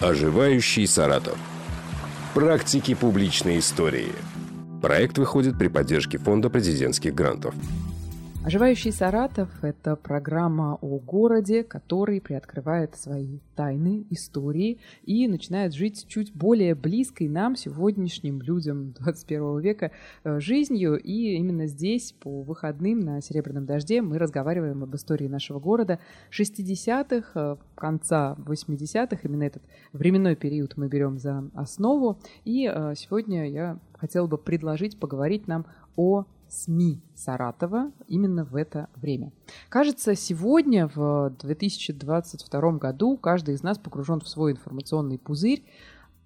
Оживающий Саратов. Практики публичной истории. Проект выходит при поддержке Фонда президентских грантов. Оживающий Саратов – это программа о городе, который приоткрывает свои тайны, истории и начинает жить чуть более близкой нам, сегодняшним людям 21 века, э, жизнью. И именно здесь, по выходным на «Серебряном дожде», мы разговариваем об истории нашего города 60-х, э, конца 80-х. Именно этот временной период мы берем за основу. И э, сегодня я хотела бы предложить поговорить нам о СМИ Саратова именно в это время. Кажется, сегодня, в 2022 году, каждый из нас погружен в свой информационный пузырь,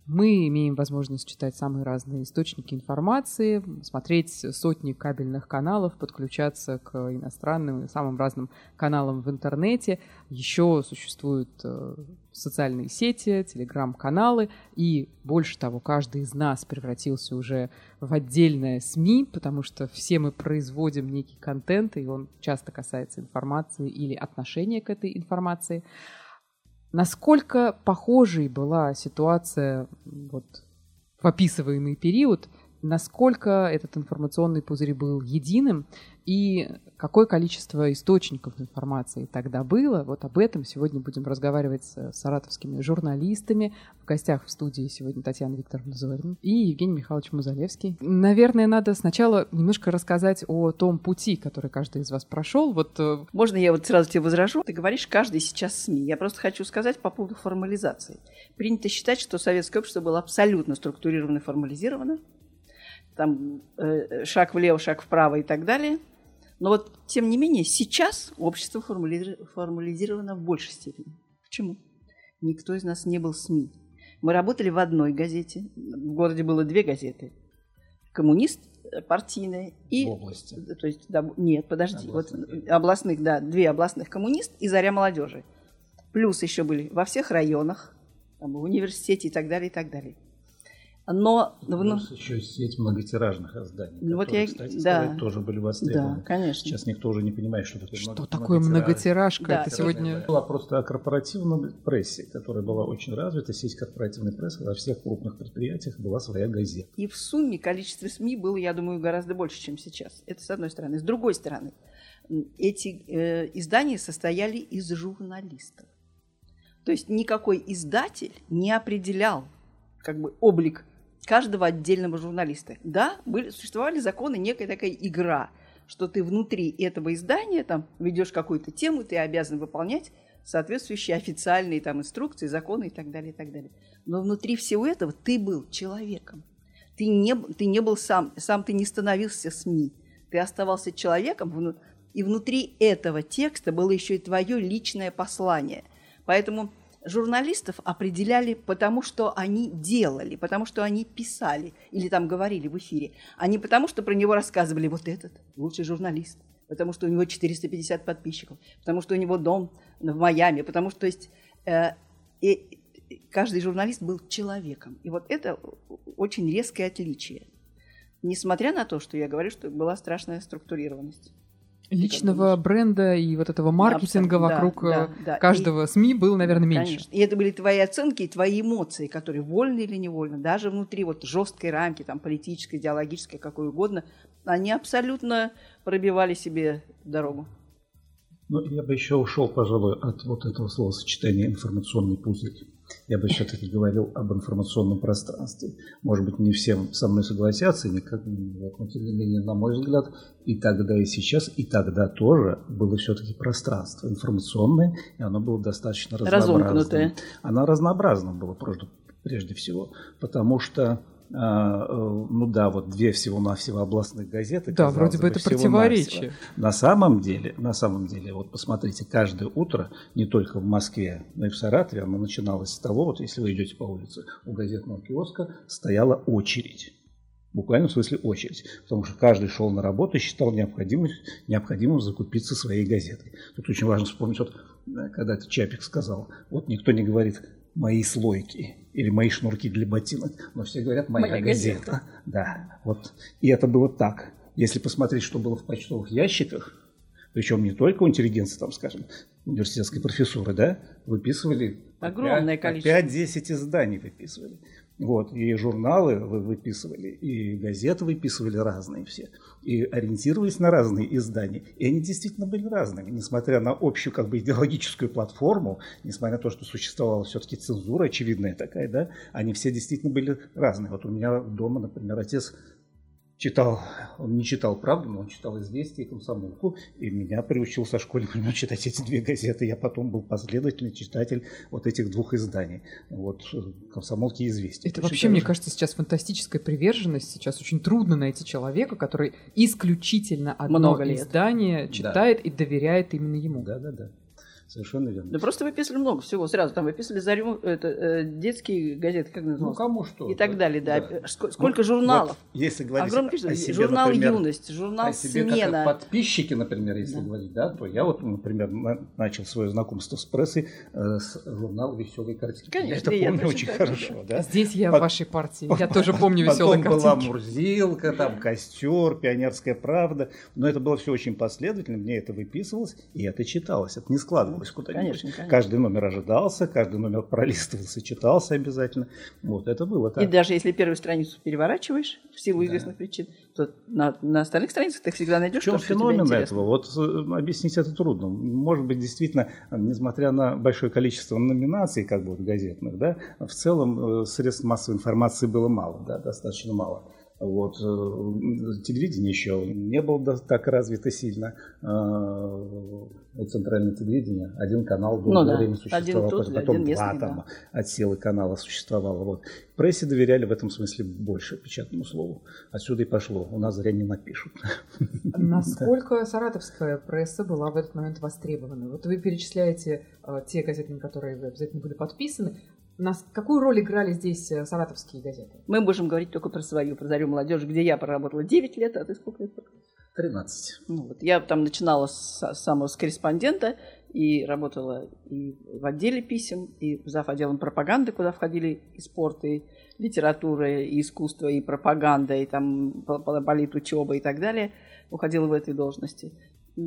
мы имеем возможность читать самые разные источники информации, смотреть сотни кабельных каналов, подключаться к иностранным и самым разным каналам в интернете. Еще существуют э, социальные сети, телеграм-каналы, и больше того, каждый из нас превратился уже в отдельное СМИ, потому что все мы производим некий контент, и он часто касается информации или отношения к этой информации. Насколько похожей была ситуация вот, в описываемый период, насколько этот информационный пузырь был единым, и какое количество источников информации тогда было. Вот об этом сегодня будем разговаривать с саратовскими журналистами. В гостях в студии сегодня Татьяна Викторовна Зорин и Евгений Михайлович Музалевский. Наверное, надо сначала немножко рассказать о том пути, который каждый из вас прошел. Вот... Э, Можно я вот сразу тебе возражу? Ты говоришь, каждый сейчас СМИ. Я просто хочу сказать по поводу формализации. Принято считать, что советское общество было абсолютно структурировано и формализировано. Там э, шаг влево, шаг вправо и так далее – но вот, тем не менее, сейчас общество формализировано в большей степени. Почему? Никто из нас не был СМИ. Мы работали в одной газете. В городе было две газеты. Коммунист э, партийная и... В области. То есть, да, нет, подожди. Областных. Вот, областных, да, две областных коммунист и заря молодежи. Плюс еще были во всех районах, там, в университете и так далее, и так далее. Но ну, еще сеть многотиражных изданий, ну, вот я, кстати, да, сказать, тоже были востребованы. Да, конечно. Сейчас никто уже не понимает, что такое Что такое многотиражка? Да. Это сегодня... Была просто о корпоративной прессе, которая была очень развита. Сеть корпоративной прессы во всех крупных предприятиях была своя газета. И в сумме количество СМИ было, я думаю, гораздо больше, чем сейчас. Это с одной стороны. С другой стороны, эти э, издания состояли из журналистов. То есть никакой издатель не определял как бы облик каждого отдельного журналиста. Да, были, существовали законы, некая такая игра, что ты внутри этого издания там ведешь какую-то тему, ты обязан выполнять соответствующие официальные там инструкции, законы и так далее, и так далее. Но внутри всего этого ты был человеком. Ты не, ты не был сам, сам ты не становился СМИ. Ты оставался человеком, и внутри этого текста было еще и твое личное послание. Поэтому журналистов определяли потому, что они делали, потому что они писали или там говорили в эфире, а не потому, что про него рассказывали вот этот лучший журналист, потому что у него 450 подписчиков, потому что у него дом в Майами, потому что, то есть, э, и, каждый журналист был человеком. И вот это очень резкое отличие. Несмотря на то, что я говорю, что была страшная структурированность личного бренда и вот этого маркетинга да, вокруг да, э, да. каждого и, СМИ было, наверное, меньше. Конечно. И это были твои оценки и твои эмоции, которые вольно или невольно, даже внутри вот жесткой рамки, там, политической, идеологической, какой угодно, они абсолютно пробивали себе дорогу. Ну, я бы еще ушел, пожалуй, от вот этого словосочетания информационный пузырь. Я бы все-таки говорил об информационном пространстве. Может быть, не всем со мной согласятся, никак, но тем не менее, на мой взгляд, и тогда, и сейчас, и тогда тоже было все-таки пространство информационное, и оно было достаточно разнообразное. Оно разнообразно было, прежде всего, потому что ну да, вот две всего-навсего областных газеты. Да, вроде бы это противоречие. На самом деле, на самом деле, вот посмотрите, каждое утро, не только в Москве, но и в Саратове, оно начиналось с того, вот если вы идете по улице, у газетного киоска стояла очередь. В смысле очередь. Потому что каждый шел на работу и считал необходимым, необходимым закупиться своей газетой. Тут очень важно вспомнить, вот, э, когда Чапик сказал, вот никто не говорит, мои слойки или мои шнурки для ботинок, но все говорят моя, моя газета. газета. Да, вот. И это было так. Если посмотреть, что было в почтовых ящиках, причем не только у интеллигенции, там, скажем, университетской профессуры, да, выписывали Огромное количество. 5-10 изданий выписывали. Вот, и журналы вы выписывали, и газеты выписывали разные все, и ориентировались на разные издания. И они действительно были разными, несмотря на общую как бы идеологическую платформу, несмотря на то, что существовала все-таки цензура очевидная такая, да, они все действительно были разные. Вот у меня дома, например, отец читал, он не читал «Правду», но он читал «Известия» и «Комсомолку», и меня приучил со школьных времен читать эти две газеты. Я потом был последовательный читатель вот этих двух изданий, вот «Комсомолки» и «Известия». Это вообще, мне кажется, сейчас фантастическая приверженность. Сейчас очень трудно найти человека, который исключительно одно Много лет. издание читает и доверяет именно ему. Да-да-да. Совершенно верно. Да просто выписали много всего сразу. Там выписали зарю, это, э, детские газеты, как Ну, назывался? кому что. и так далее, да. Да. Ск- Сколько Ну, журналов? вот если говорить Огромное о количество. себе, журнал например, «Юность», журнал о себе как «Смена». о подписчике, например, если Да. говорить, да, то я вот, например, на- начал свое знакомство с прессой э, с журнала «Веселые картинки». Конечно, я это я помню очень так хорошо, да. Здесь я Пот- в вашей партии. Я тоже помню веселые Потом была картинки. Мурзилка, там костер, пионерская правда. Но это было все очень последовательно, мне это выписывалось, и это читалось. Это не складывалось куда-нибудь. Конечно, конечно. Каждый номер ожидался, каждый номер пролистывался, читался обязательно. Вот это было так. И даже если первую страницу переворачиваешь в силу Да. известных причин, то на, на остальных страницах ты всегда В найдешь чем то, что феномен интересно. этого? Вот э, объяснить это трудно. Может быть, действительно, э, несмотря на большое количество номинаций, как бы вот газетных, да, в целом э, средств массовой информации было мало, да, достаточно мало. Вот, э, телевидение еще не было так развито сильно. Э, Центральное телевидение, один канал Ну долгое да, время один существовал, тот же, потом один два там отсела канала существовало. Вот. Прессе доверяли в этом смысле больше печатному слову. Отсюда и пошло. У нас зря не напишут. Насколько саратовская пресса была в этот момент востребована? Вот вы перечисляете э, те газеты, на которые вы обязательно были подписаны. Нас, какую роль играли здесь э, саратовские газеты? Мы можем говорить только про свою, про «Зарю молодежи», где я проработала 9 лет, а ты сколько лет? 13. Ну, вот. Я там начинала с с самого с корреспондента и работала и в отделе писем, и зав. отделом пропаганды, куда входили и спорт, и литература, и искусство, и пропаганда, и там политучеба и так далее. Уходила в этой должности.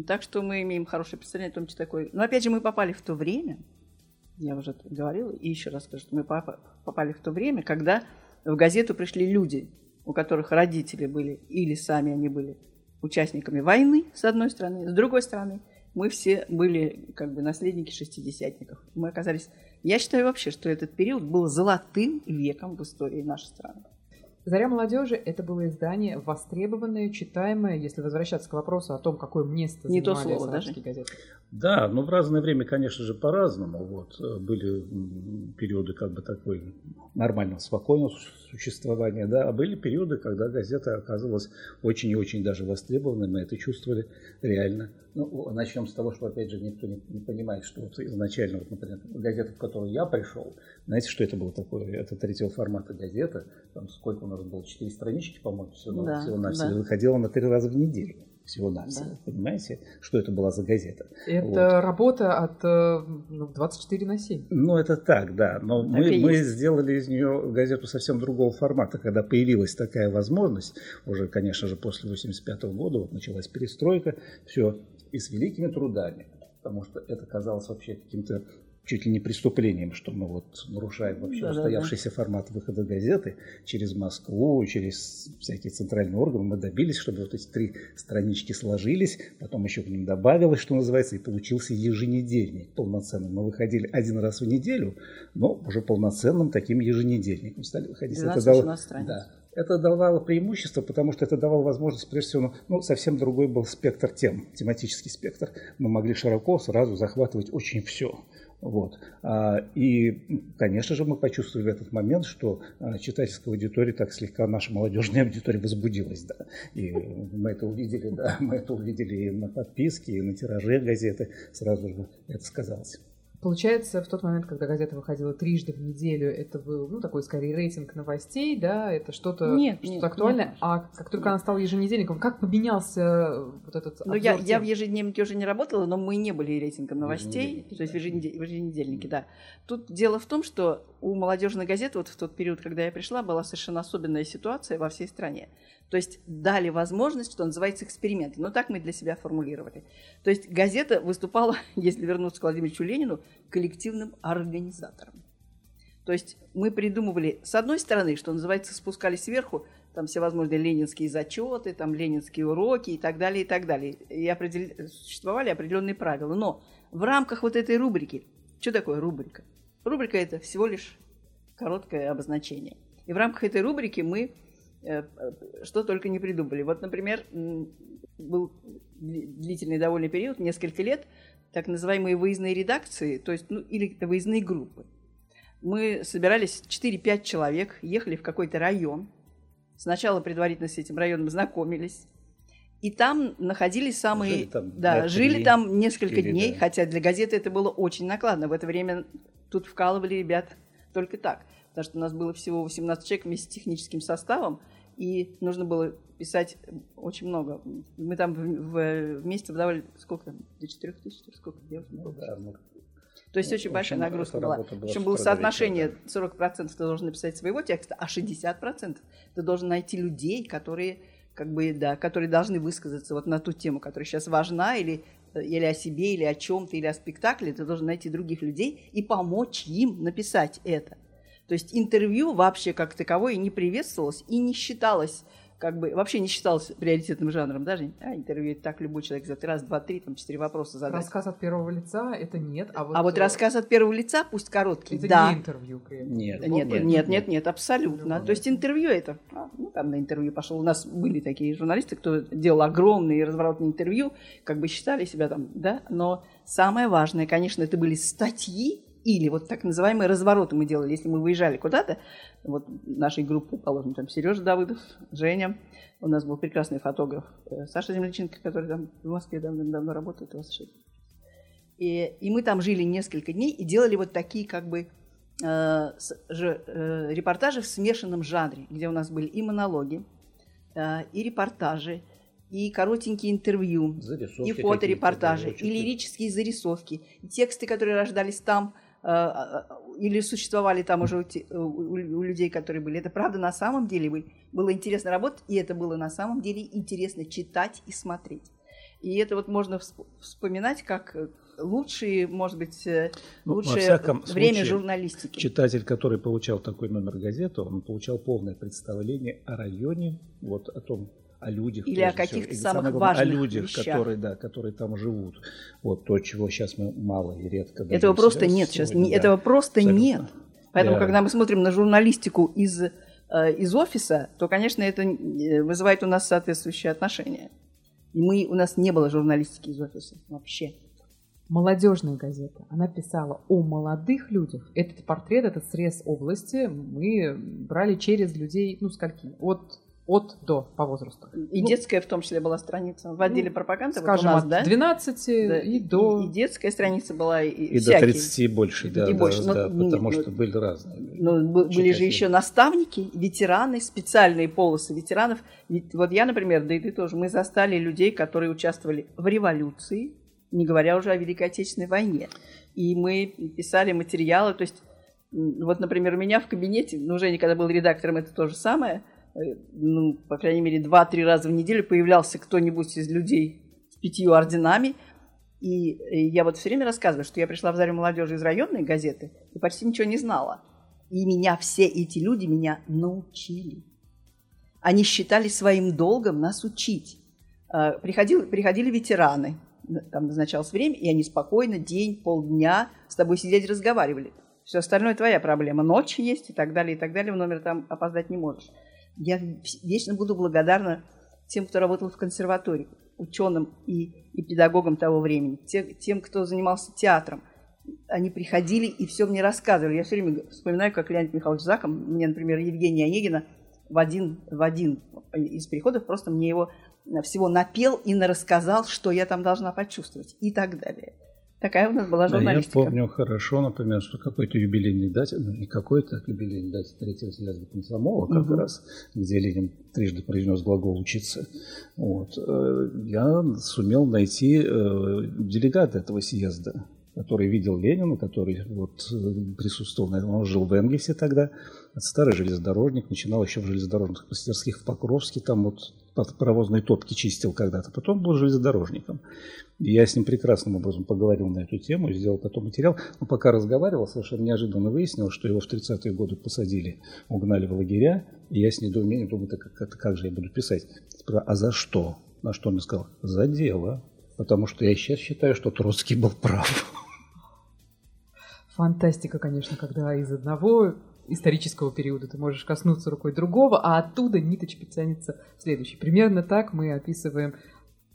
Так что мы имеем хорошее представление о том, что такое. Но опять же, мы попали в то время, я уже говорила, и еще раз скажу, что мы попа- попали в то время, когда в газету пришли люди, у которых родители были или сами они были участниками войны, с одной стороны, с другой стороны, мы все были как бы наследники шестидесятников. Мы оказались... Я считаю вообще, что этот период был золотым веком в истории нашей страны. «Заря молодежи» — это было издание востребованное, читаемое, если возвращаться к вопросу о том, какое место Не то занимали слово саратовские газеты. Да, но в разное время, конечно же, по-разному. Вот. э, Были периоды как бы такой нормального, спокойного существования, да, а были периоды, когда газета оказывалась очень и очень даже востребованной, мы это чувствовали реально. Ну, начнем с того, что, опять же, никто не, не понимает, что вот изначально, вот, например, газета, в которую я пришел, знаете, что это было такое? Это третьего формата газета, там сколько у нас было, четыре странички, по-моему, всего, Да, всего навсего, да. выходила на три раза в неделю всего-навсего. Да. Понимаете, что это была за газета? Это Вот. работа от э, ну, 24 на 7. Ну, это так, да. Но Так мы, мы есть. сделали из нее газету совсем другого формата. Когда появилась такая возможность, уже, конечно же, после 85 года, вот началась перестройка, все, и с великими трудами, потому что это казалось вообще каким-то чуть ли не преступлением, что мы вот нарушаем вообще Да-да-да. устоявшийся формат выхода газеты через Москву, через всякие центральные органы. Мы добились, чтобы вот эти три странички сложились, потом еще к ним добавилось, что называется, и получился еженедельник полноценный. Мы выходили один раз в неделю, но уже полноценным таким еженедельником стали выходить. Это 12-18 дало- да. Это давало преимущество, потому что это давало возможность, прежде всего, ну, совсем другой был спектр тем, тематический спектр. Мы могли широко сразу захватывать очень все. Вот. А, И, конечно же, мы почувствовали в этот момент, что а, читательская аудитория так слегка, наша молодежная аудитория возбудилась. Да. И мы это увидели, да, мы это увидели и на подписке, и на тираже газеты. Сразу же это сказалось. Получается, в тот момент, когда газета выходила трижды в неделю, это был, ну, такой, скорее, рейтинг новостей, да, это что-то Нет, что нет, актуальное. нет. а как только она стала еженедельником, как поменялся вот этот Ну, я, я в ежедневнике уже не работала, но мы не были рейтингом новостей, Еженедельнике, то есть в, да. еженеде- в еженедельнике, да. Тут дело в том, что у молодежной газеты вот в тот период, когда я пришла, была совершенно особенная ситуация во всей стране. То есть дали возможность, что называется, эксперимент. Но так мы для себя формулировали. То есть газета выступала, если вернуться к Владимиру Ленину, коллективным организатором. То есть мы придумывали, с одной стороны, что называется, спускали сверху, там всевозможные ленинские зачеты, там ленинские уроки и так далее, и так далее. И определ... существовали определенные правила. Но в рамках вот этой рубрики, что такое рубрика? Рубрика – это всего лишь короткое обозначение. И в рамках этой рубрики мы что только не придумали. Вот, например, был длительный довольно период, несколько лет, так называемые выездные редакции, то есть, ну, или выездные группы – мы собирались 4-5 человек, ехали в какой-то район. Сначала предварительно с этим районом знакомились. И там находились самые... Жили там, да, жили там несколько или, дней, да. хотя для газеты это было очень накладно. В это время тут вкалывали ребят только так. Потому что у нас было всего 18 человек вместе с техническим составом, и нужно было писать очень много. Мы там в, в, вместе выдавали сколько там? До 4 тысяч? Сколько? Я уже не помню. Да, ну, то есть очень большая нагрузка была. Причем было соотношение 40% ты должен написать своего текста, а 60% ты должен найти людей, которые как бы, да, которые должны высказаться вот на ту тему, которая сейчас важна, или, или о себе, или о чем-то, или о спектакле, ты должен найти других людей и помочь им написать это. То есть интервью вообще как таковое не приветствовалось и не считалось как бы вообще не считался приоритетным жанром, даже а, интервью так любой человек за раз, два, три, там четыре вопроса задать. Рассказ от первого лица это нет, а вот, а вот рассказ от первого лица, пусть короткий, это да. не интервью, Нет, нет, нет, нет, нет, нет, абсолютно. То есть интервью это, а, ну там на интервью пошел. У нас были такие журналисты, кто делал огромные разворотные интервью, как бы считали себя там, да, но самое важное, конечно, это были статьи или вот так называемые развороты мы делали, если мы выезжали куда-то, вот нашей группы, положим, там Сережа Давыдов, Женя, у нас был прекрасный фотограф э, Саша Земляченко, который там в Москве давно-давно работает, у вас еще. И, и мы там жили несколько дней и делали вот такие как бы э, же, э, репортажи в смешанном жанре, где у нас были и монологи, э, и репортажи, и коротенькие интервью, зарисовки и фоторепортажи, и лирические зарисовки, и тексты, которые рождались там – или существовали там уже у, у людей, которые были. Это правда на самом деле было интересно работать, и это было на самом деле интересно читать и смотреть. И это вот можно вспоминать как лучшие, может быть, э, ну, лучшее время случае, журналистики. Читатель, который получал такой номер газеты, он получал полное представление о районе, вот о том, о людях. Или о каких-то самых главное, важных О людях, вещах. которые, да, которые там живут. Вот то, чего сейчас мы мало и редко Этого просто нет сейчас. Сегодня, этого просто абсолютно. нет. Поэтому, да. когда мы смотрим на журналистику из, э, из офиса, то, конечно, это э, вызывает у нас соответствующие отношения. И мы, у нас не было журналистики из офиса вообще. Молодежная газета. Она писала о молодых людях. Этот портрет, этот срез области мы брали через людей, ну, скольки? От от до по возрасту. И ну, детская в том числе была страница в отделе ну, пропаганды. Скажем, вот у нас, от да? 12 да, и, до... И, и детская страница была, и, и до 30 больше, да, и да, больше. да, ну, потому нет, что были разные. Ну, были же еще наставники, ветераны, специальные полосы ветеранов. Ведь, вот я, например, да и ты тоже, мы застали людей, которые участвовали в революции, не говоря уже о Великой Отечественной войне. И мы писали материалы, то есть, вот, например, у меня в кабинете, ну, Женя, когда был редактором, это то же самое – ну, по крайней мере, два-три раза в неделю появлялся кто-нибудь из людей с пятью орденами. И я вот все время рассказываю, что я пришла в Зарю молодежи из районной газеты и почти ничего не знала. И меня все эти люди меня научили. Они считали своим долгом нас учить. Э, приходили, приходили ветераны, там назначалось время, и они спокойно день, полдня с тобой сидеть разговаривали. Все остальное твоя проблема. Ночь есть и так далее, и так далее. В номер там опоздать не можешь. Я вечно буду благодарна тем, кто работал в консерватории, ученым и, и педагогам того времени, тем, тем, кто занимался театром. Они приходили и все мне рассказывали. Я все время вспоминаю, как Леонид Михайлович Заком, мне, например, Евгения Онегина в один, в один из переходов просто мне его всего напел и рассказал, что я там должна почувствовать и так далее. Такая у нас была журналистика. Да, я помню хорошо, например, что какой-то юбилейный дате, ну не какой-то, а юбилейный дате третьего съезда комсомола, как угу. раз, где Ленин трижды произнес глагол «учиться», вот, э, я сумел найти э, делегата этого съезда. который видел Ленина, который вот присутствовал на этом. Он жил в Энгельсе тогда, старый железнодорожник, начинал еще в железнодорожных мастерских в Покровске, там вот паровозные топки чистил когда-то, потом был железнодорожником. Я с ним прекрасным образом поговорил на эту тему, сделал потом материал. Но пока разговаривал, совершенно неожиданно выяснил, что его в 30-е годы посадили, угнали в лагеря. И я с недоумением думаю, так как, как же я буду писать? А за что? На что он мне сказал? За дело. Потому что я сейчас считаю, что Троцкий был прав. Фантастика, конечно, когда из одного исторического периода ты можешь коснуться рукой другого, а оттуда ниточка тянется в следующий. Примерно так мы описываем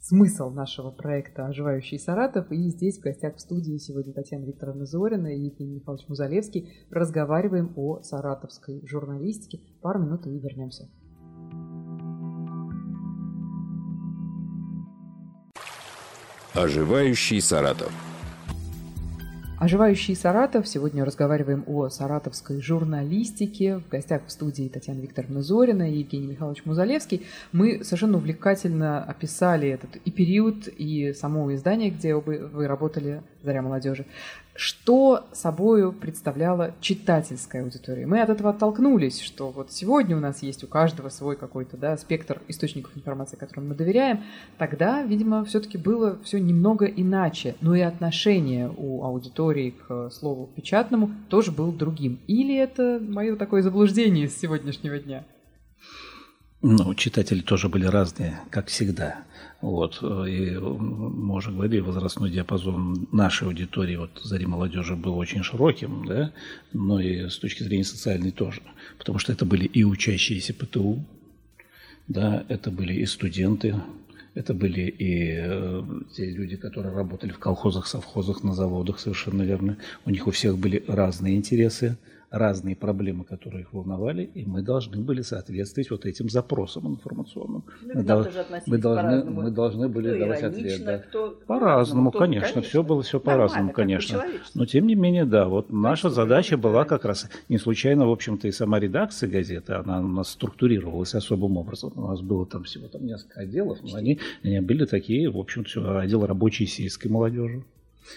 смысл нашего проекта «Оживающий Саратов». И здесь в гостях в студии сегодня Татьяна Викторовна Зорина и Евгений Михайлович Музалевский. Разговариваем о саратовской журналистике. Пару минут и вернемся. «Оживающий Саратов». Оживающий Саратов. Сегодня разговариваем о саратовской журналистике. В гостях в студии Татьяна Викторовна Зорина и Евгений Михайлович Музалевский. Мы совершенно увлекательно описали этот и период, и само издание, где вы, работали, «Заря молодежи» что собою представляла читательская аудитория. Мы от этого оттолкнулись, что вот сегодня у нас есть у каждого свой какой-то да, спектр источников информации, которым мы доверяем. Тогда, видимо, все-таки было все немного иначе, но и отношение у аудитории к слову печатному тоже было другим. Или это мое такое заблуждение с сегодняшнего дня? Ну, читатели тоже были разные, как всегда. Вот, и мы уже говорили, возрастной диапазон нашей аудитории, вот зари молодежи, был очень широким, да, но и с точки зрения социальной тоже. Потому что это были и учащиеся ПТУ, да, это были и студенты, это были и э, те люди, которые работали в колхозах, совхозах, на заводах, совершенно верно. У них у всех были разные интересы разные проблемы, которые их волновали, и мы должны были соответствовать вот этим запросам информационным. Ну, мы, дол- мы, должны, мы должны были кто давать ответ. Да. Кто, по-разному, кто, конечно, конечно, все было все по-разному, конечно. Но тем не менее, да, вот конечно, наша задача была как раз, не случайно, в общем-то, и сама редакция газеты, она у нас структурировалась особым образом. У нас было там всего там несколько отделов, но они, они были такие, в общем-то, отдел рабочей сельской молодежи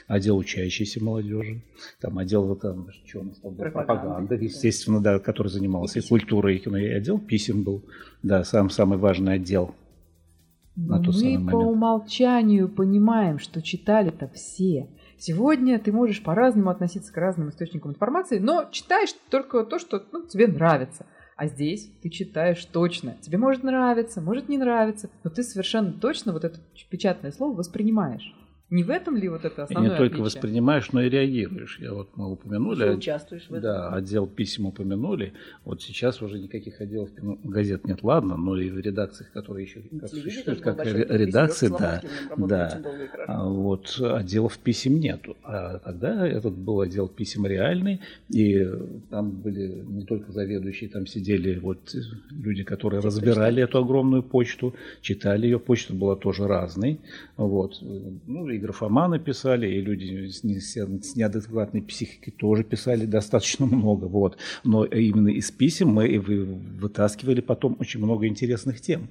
отдел учащейся молодежи, там отдел там, что у нас там, пропаганда, естественно, да, который занимался и, и культурой, и кино, и отдел писем был, да, сам самый важный отдел. На тот Мы по момент. умолчанию понимаем, что читали-то все. Сегодня ты можешь по-разному относиться к разным источникам информации, но читаешь только то, что ну, тебе нравится. А здесь ты читаешь точно. Тебе может нравиться, может не нравиться, но ты совершенно точно вот это печатное слово воспринимаешь. Не в этом ли вот это основное И не только отличие? воспринимаешь, но и реагируешь. Я вот мы упомянули. Ты участвуешь в этом. Да, отдел писем упомянули. Вот сейчас уже никаких отделов ну, газет нет, ладно, но и в редакциях, которые еще как существуют, как редакции, да, да. А вот отделов писем нету. А тогда этот был отдел писем реальный, и там были не только заведующие, там сидели вот люди, которые Те разбирали эту огромную почту, читали ее. Почта была тоже разной. Вот. Ну, и графоманы писали, и люди с, с неадекватной психикой тоже писали достаточно много. Вот. Но именно из писем мы вытаскивали потом очень много интересных тем.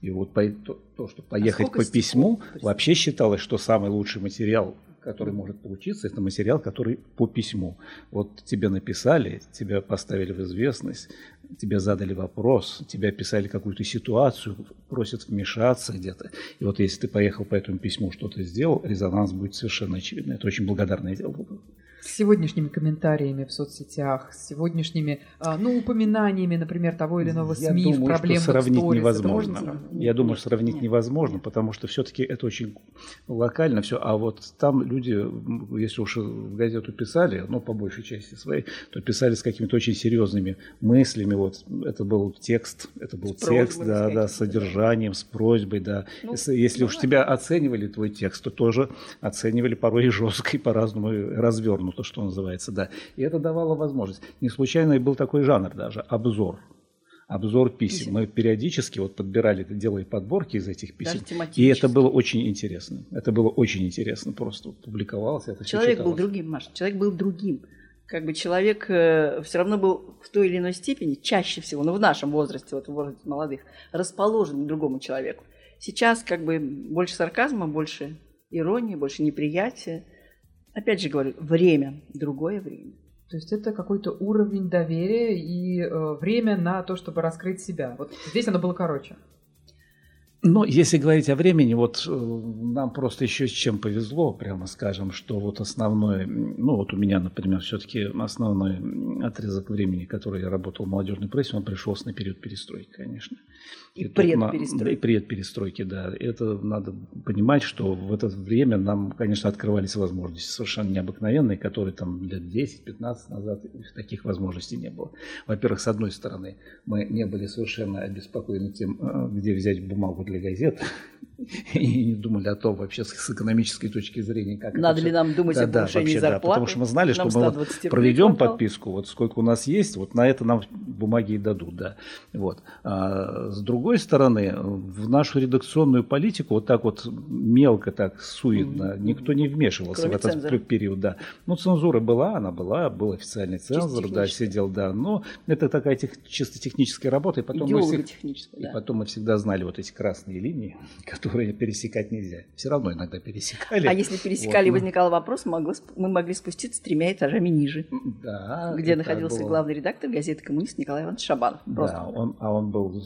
И вот по, то, то, что поехать а по письму, вообще считалось, что самый лучший материал который может получиться, это материал, который по письму. Вот тебе написали, тебя поставили в известность, тебе задали вопрос, тебя писали какую-то ситуацию, просят вмешаться где-то. И вот если ты поехал по этому письму, что-то сделал, резонанс будет совершенно очевидный. Это очень благодарное дело с сегодняшними комментариями в соцсетях, с сегодняшними а, ну, упоминаниями, например, того или иного СМИ Я думаю, в проблемных что сравнить сторис. невозможно. Можно... Я думаю, что сравнить нет, невозможно, нет. потому что все-таки это очень локально все. А вот там люди, если уж в газету писали, ну, по большей части своей, то писали с какими-то очень серьезными мыслями. Вот это был текст, это был с текст, да, да, с содержанием, с просьбой, да. Ну, если ну, уж тебя оценивали твой текст, то тоже оценивали порой и жестко, и по-разному развернуто ну, то, что называется, да. И это давало возможность. Не случайно и был такой жанр даже, обзор. Обзор писем. писем. Мы периодически вот подбирали, делали подборки из этих писем. И это было очень интересно. Это было очень интересно. Просто публиковалось. Это человек был другим, Маша. Человек был другим. Как бы человек э, все равно был в той или иной степени, чаще всего, но ну, в нашем возрасте, вот в возрасте молодых, расположен к другому человеку. Сейчас как бы больше сарказма, больше иронии, больше неприятия Опять же говорю, время, другое время. То есть это какой-то уровень доверия и э, время на то, чтобы раскрыть себя. Вот здесь оно было короче. Но если говорить о времени, вот э, нам просто еще с чем повезло, прямо скажем, что вот основной, ну вот у меня, например, все-таки основной отрезок времени, который я работал в молодежной прессе, он пришелся на период перестройки, конечно. И, предперестройки. И предперестройки, да. Это надо понимать, что в это время нам, конечно, открывались возможности совершенно необыкновенные, которые там лет 10-15 назад таких возможностей не было. Во-первых, с одной стороны, мы не были совершенно обеспокоены тем, э, где взять бумагу для газет, и не думали о том вообще с экономической точки зрения, как Надо ли нам думать да, о повышении да, зарплаты? Да, потому что мы знали, что мы вот проведем подписку, вот сколько у нас есть, вот на это нам бумаги и дадут, да. Вот. А с другой стороны, в нашу редакционную политику вот так вот мелко, так суетно, никто не вмешивался Кроме в этот цензора. период, да. Ну, цензура была, она была, был официальный цензор, да, сидел, да. Но это такая тех, чисто техническая работа, и потом, мы, всег... да. и потом мы всегда знали вот эти красные линии, которые пересекать нельзя. Все равно иногда пересекали. А если пересекали, вот, возникал вопрос, могло, мы могли спуститься тремя этажами ниже. Да. Где находился было... главный редактор газеты «Коммунист» Николай Иванович Шабанов. Просто. Да, он, а он был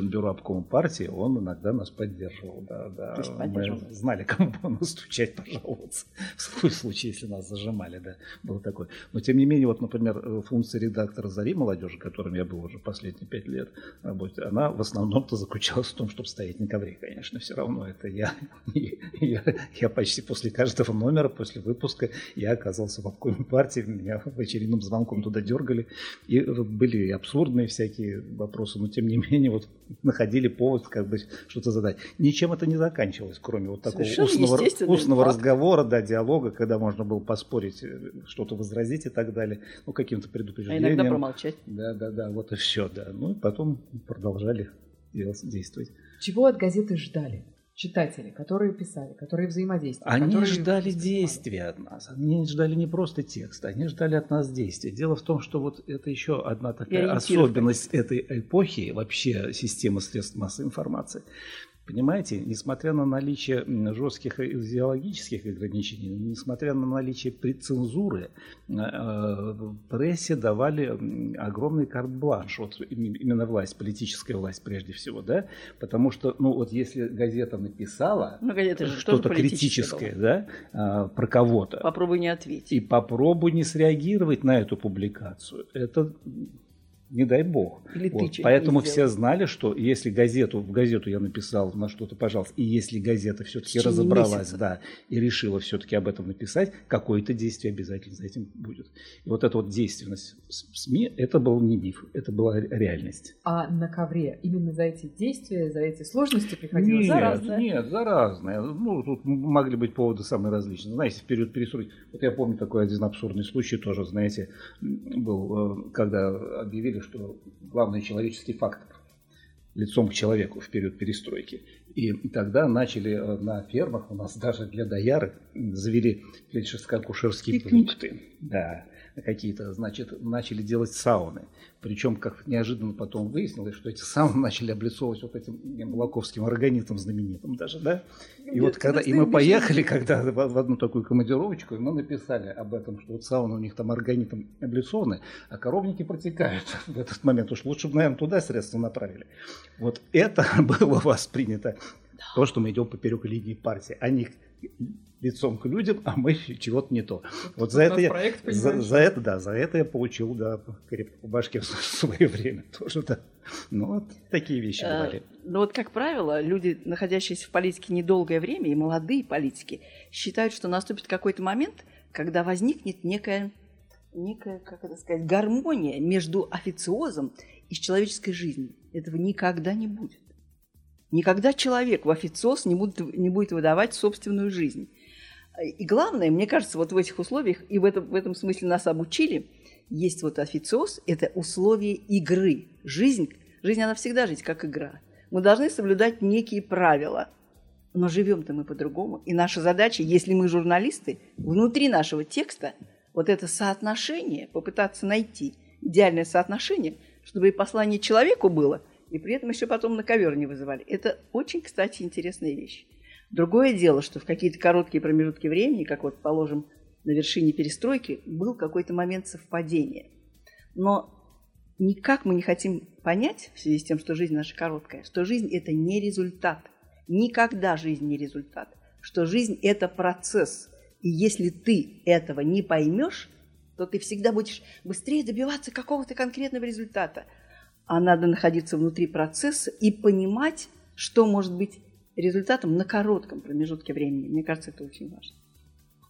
член бюро обкома партии, он иногда нас поддерживал. Да, да. поддерживал. Мы знали, кому настучать, пожаловаться. В случае, если нас зажимали, да, было такое. Но тем не менее, вот, например, функция редактора «Зари молодежи», которым я был уже последние пять лет работать, она в основном-то заключалась в том, чтобы стоять на ковре, конечно, все равно это я, я, я почти после каждого номера, после выпуска, я оказался в обкоме партии, меня в очередным звонком туда дергали, и были и абсурдные всякие вопросы, но тем не менее вот находили повод как бы что-то задать. Ничем это не заканчивалось, кроме вот такого устного, устного разговора, да, диалога, когда можно было поспорить, что-то возразить и так далее, ну, каким-то предупреждением. А иногда промолчать. Да, да, да, вот и все, да. Ну, и потом продолжали действовать. Чего от газеты ждали? Читатели, которые писали, которые взаимодействовали. Они которые ждали действия от нас. Они ждали не просто текста, они ждали от нас действия. Дело в том, что вот это еще одна такая особенность этой эпохи, вообще системы средств массовой информации. Понимаете, несмотря на наличие жестких идеологических ограничений, несмотря на наличие цензуры, э, прессе давали огромный карт-бланш, вот именно власть, политическая власть прежде всего, да, потому что, ну вот если газета написала ну, газета что-то критическое, да, а, про кого-то, попробуй не ответить. И попробуй не среагировать на эту публикацию. Это не дай бог. Или вот. Поэтому все знали, что если газету, в газету я написал на что-то, пожалуйста, и если газета все-таки разобралась, месяца. да, и решила все-таки об этом написать, какое-то действие обязательно за этим будет. И вот эта вот действенность СМИ, это был не миф, это была реальность. А на ковре именно за эти действия, за эти сложности приходилось нет, за разное? Нет, за разное. Ну, тут могли быть поводы самые различные. Знаете, в период перестройки, вот я помню такой один абсурдный случай тоже, знаете, был, э, когда объявили что главный человеческий фактор лицом к человеку в период перестройки. И тогда начали э, на фермах у нас даже для доярок завели фельдшерско-акушерские пункты. Да какие-то, значит, начали делать сауны. Причем, как неожиданно потом выяснилось, что эти сауны начали облицовывать вот этим Булаковским органитом знаменитым даже, да? И Нет, вот когда, и мы поехали, когда в, в одну такую командировочку, и мы написали об этом, что вот сауны у них там органитом облицованы, а коровники протекают в этот момент. Уж лучше бы, наверное, туда средства направили. Вот это было воспринято, то, что мы идем поперек линии партии. Они лицом к людям, а мы чего-то не то. Вот за это, я, проект, за, за это, да, за это я получил, да, крепко по башке в свое время тоже, да. Ну, вот такие вещи а, бывали. Ну, вот, как правило, люди, находящиеся в политике недолгое время, и молодые политики, считают, что наступит какой-то момент, когда возникнет некая, некая, как это сказать, гармония между официозом и человеческой жизнью. Этого никогда не будет. Никогда человек в официоз не будет, не будет выдавать собственную жизнь. И главное, мне кажется, вот в этих условиях, и в этом, в этом смысле нас обучили, есть вот официоз – это условие игры. Жизнь, жизнь, она всегда жить как игра. Мы должны соблюдать некие правила, но живем-то мы по-другому. И наша задача, если мы журналисты, внутри нашего текста вот это соотношение попытаться найти, идеальное соотношение, чтобы и послание человеку было, и при этом еще потом на ковер не вызывали. Это очень, кстати, интересная вещь. Другое дело, что в какие-то короткие промежутки времени, как вот, положим, на вершине перестройки, был какой-то момент совпадения. Но никак мы не хотим понять, в связи с тем, что жизнь наша короткая, что жизнь – это не результат. Никогда жизнь не результат. Что жизнь – это процесс. И если ты этого не поймешь, то ты всегда будешь быстрее добиваться какого-то конкретного результата. А надо находиться внутри процесса и понимать, что может быть результатом на коротком промежутке времени. Мне кажется, это очень важно.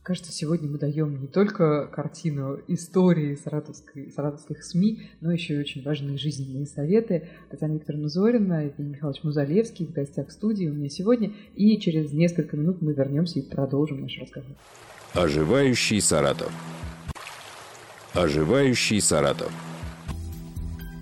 Кажется, сегодня мы даем не только картину истории саратовской, саратовских СМИ, но еще и очень важные жизненные советы. Татьяна Викторовна Зорина, Евгений Михайлович Музалевский в гостях в студии у меня сегодня. И через несколько минут мы вернемся и продолжим наш разговор. Оживающий Саратов. Оживающий Саратов.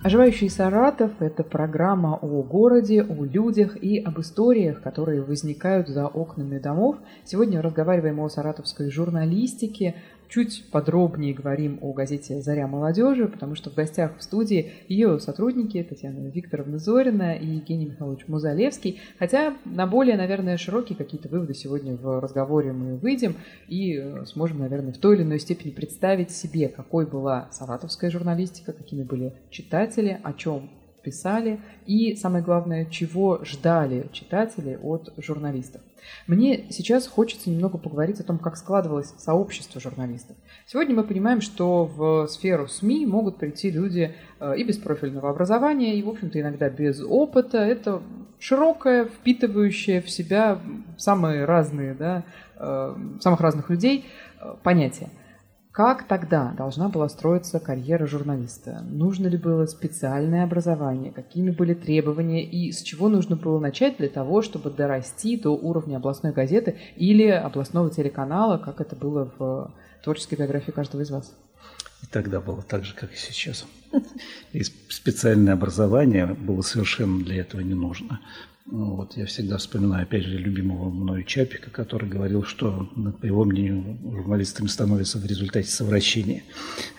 Оживающий Саратов – это программа о городе, о людях и об историях, которые возникают за окнами домов. Сегодня разговариваем о саратовской журналистике, чуть подробнее говорим о газете «Заря молодежи», потому что в гостях в студии ее сотрудники Татьяна Викторовна Зорина и Евгений Михайлович Музалевский. Хотя на более, наверное, широкие какие-то выводы сегодня в разговоре мы выйдем и э, сможем, наверное, в той или иной степени представить себе, какой была саратовская журналистика, какими были читатели, о чем писали и, самое главное, чего ждали читатели от журналистов. Мне сейчас хочется немного поговорить о том, как складывалось сообщество журналистов. Сегодня мы понимаем, что в сферу СМИ могут прийти люди э, и без профильного образования, и, в общем-то, иногда без опыта. Это широкое, впитывающее в себя самые разные, да, э, самых разных людей э, понятие. Как тогда должна была строиться карьера журналиста? Нужно ли было специальное образование? Какими были требования? И с чего нужно было начать для того, чтобы дорасти до уровня областной газеты или областного телеканала, как это было в творческой биографии каждого из вас? И тогда было так же, как и сейчас. И специальное образование было совершенно для этого не нужно. Ну, вот я всегда вспоминаю, опять же, любимого мною Чапика, который говорил, что, по его мнению, журналистами становятся в результате совращения.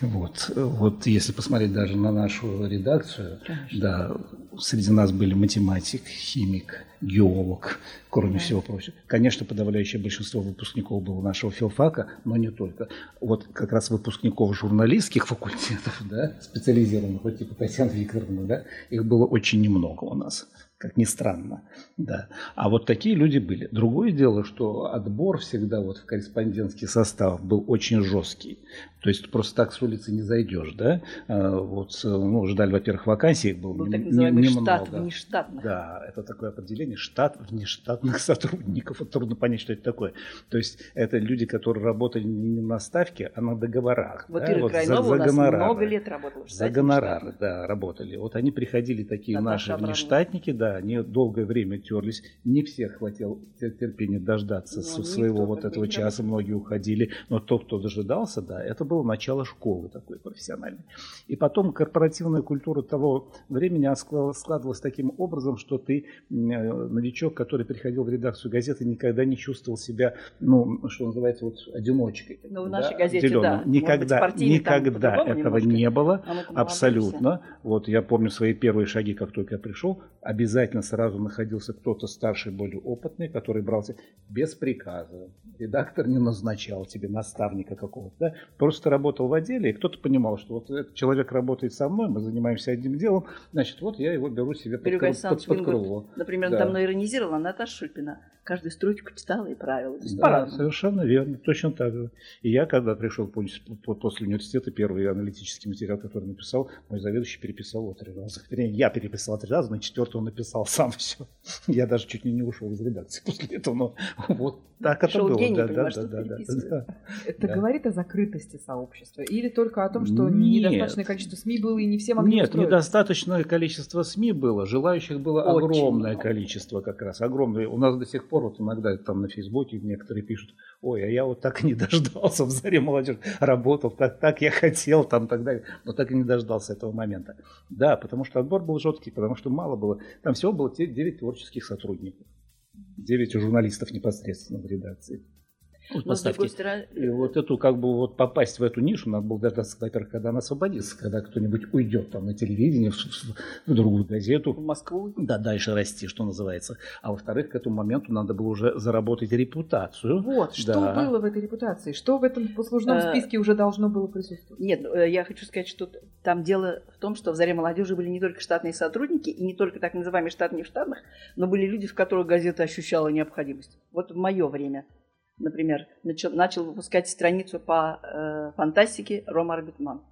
Вот. вот если посмотреть даже на нашу редакцию, Конечно. да, среди нас были математик, химик, геолог, кроме да. всего прочего. Конечно, подавляющее большинство выпускников было нашего филфака, но не только. Вот как раз выпускников журналистских факультетов, да, специализированных, вот типа Татьяна Викторовна, да, их было очень немного у нас как ни странно. Да. А вот такие люди были. Другое дело, что отбор всегда вот в корреспондентский состав был очень жесткий. То есть просто так с улицы не зайдешь, да? А, вот, ну, ждали, во-первых, вакансий был ну, так называемый немного. штат внештатных. Да, это такое определение. Штат внештатных сотрудников. Вот трудно понять, что это такое. То есть это люди, которые работали не на ставке, а на договорах. Вот да? Ира вот Крайнова за, за у нас гонорары. много лет работала. За гонорары, да, работали. Вот они приходили, такие Наташа наши внештатники, да, они долгое время терлись. Не всех хватило терпения дождаться ну, своего вот этого часа. Многие уходили. Но тот, кто дожидался, да, это было начало школы такой профессиональной. И потом корпоративная культура того времени складывалась таким образом, что ты э, новичок, который приходил в редакцию газеты, никогда не чувствовал себя, ну, что называется, вот одиночкой. Ну, в нашей да, газете, отделенным. да. Никогда, быть, никогда этого немножко. не было, а абсолютно. Вот я помню свои первые шаги, как только я пришел, обязательно сразу находился кто-то старший, более опытный, который брался без приказа. Редактор не назначал тебе наставника какого-то, да? просто работал в отделе, и кто-то понимал, что вот этот человек работает со мной, мы занимаемся одним делом, значит, вот я его беру себе под, крыло, под, под крыло. Например, да. давно иронизировала Наташа Шульпина. Каждую строчку читала и правила. Да, совершенно верно, точно так же. И я, когда пришел после университета, первый аналитический материал, который написал, мой заведующий переписал его три раза. Я переписал три раза, на четвертый он написал сам все. Я даже чуть ли не ушел из редакции после этого, но вот так это было. Гений, да, да, да, да, да, Это да. говорит о закрытости сообщества или только о том, что Нет. недостаточное количество СМИ было и не все могли Нет, устроиться? недостаточное количество СМИ было, желающих было Очень огромное много. количество как раз, огромное. У нас до сих пор вот иногда там на Фейсбуке некоторые пишут, ой, а я вот так и не дождался в заре молодежи, работал, так, так я хотел там тогда, но так и не дождался этого момента. Да, потому что отбор был жесткий, потому что мало было, там всего было 9 творческих сотрудников, 9 журналистов непосредственно в редакции. Вот Но с поставьте. стороны, И вот эту, как бы, вот попасть в эту нишу надо было дождаться, во-первых, когда она освободится, когда кто-нибудь уйдет там на телевидение, в, в- в другую газету, в Москву. да, дальше расти, что называется. А во-вторых, к этому моменту надо было уже заработать репутацию. Вот, что Да. было в этой репутации? Что в этом послужном Э, списке уже должно было присутствовать? Нет, э, я хочу сказать, что там дело в том, что в «Заре молодежи» были не только штатные сотрудники, и не только так называемые штатные в штатных, но были люди, в которых газета ощущала необходимость. Вот в мое время, например, начал, начал выпускать страницу по э, фантастике Рома Арбитман.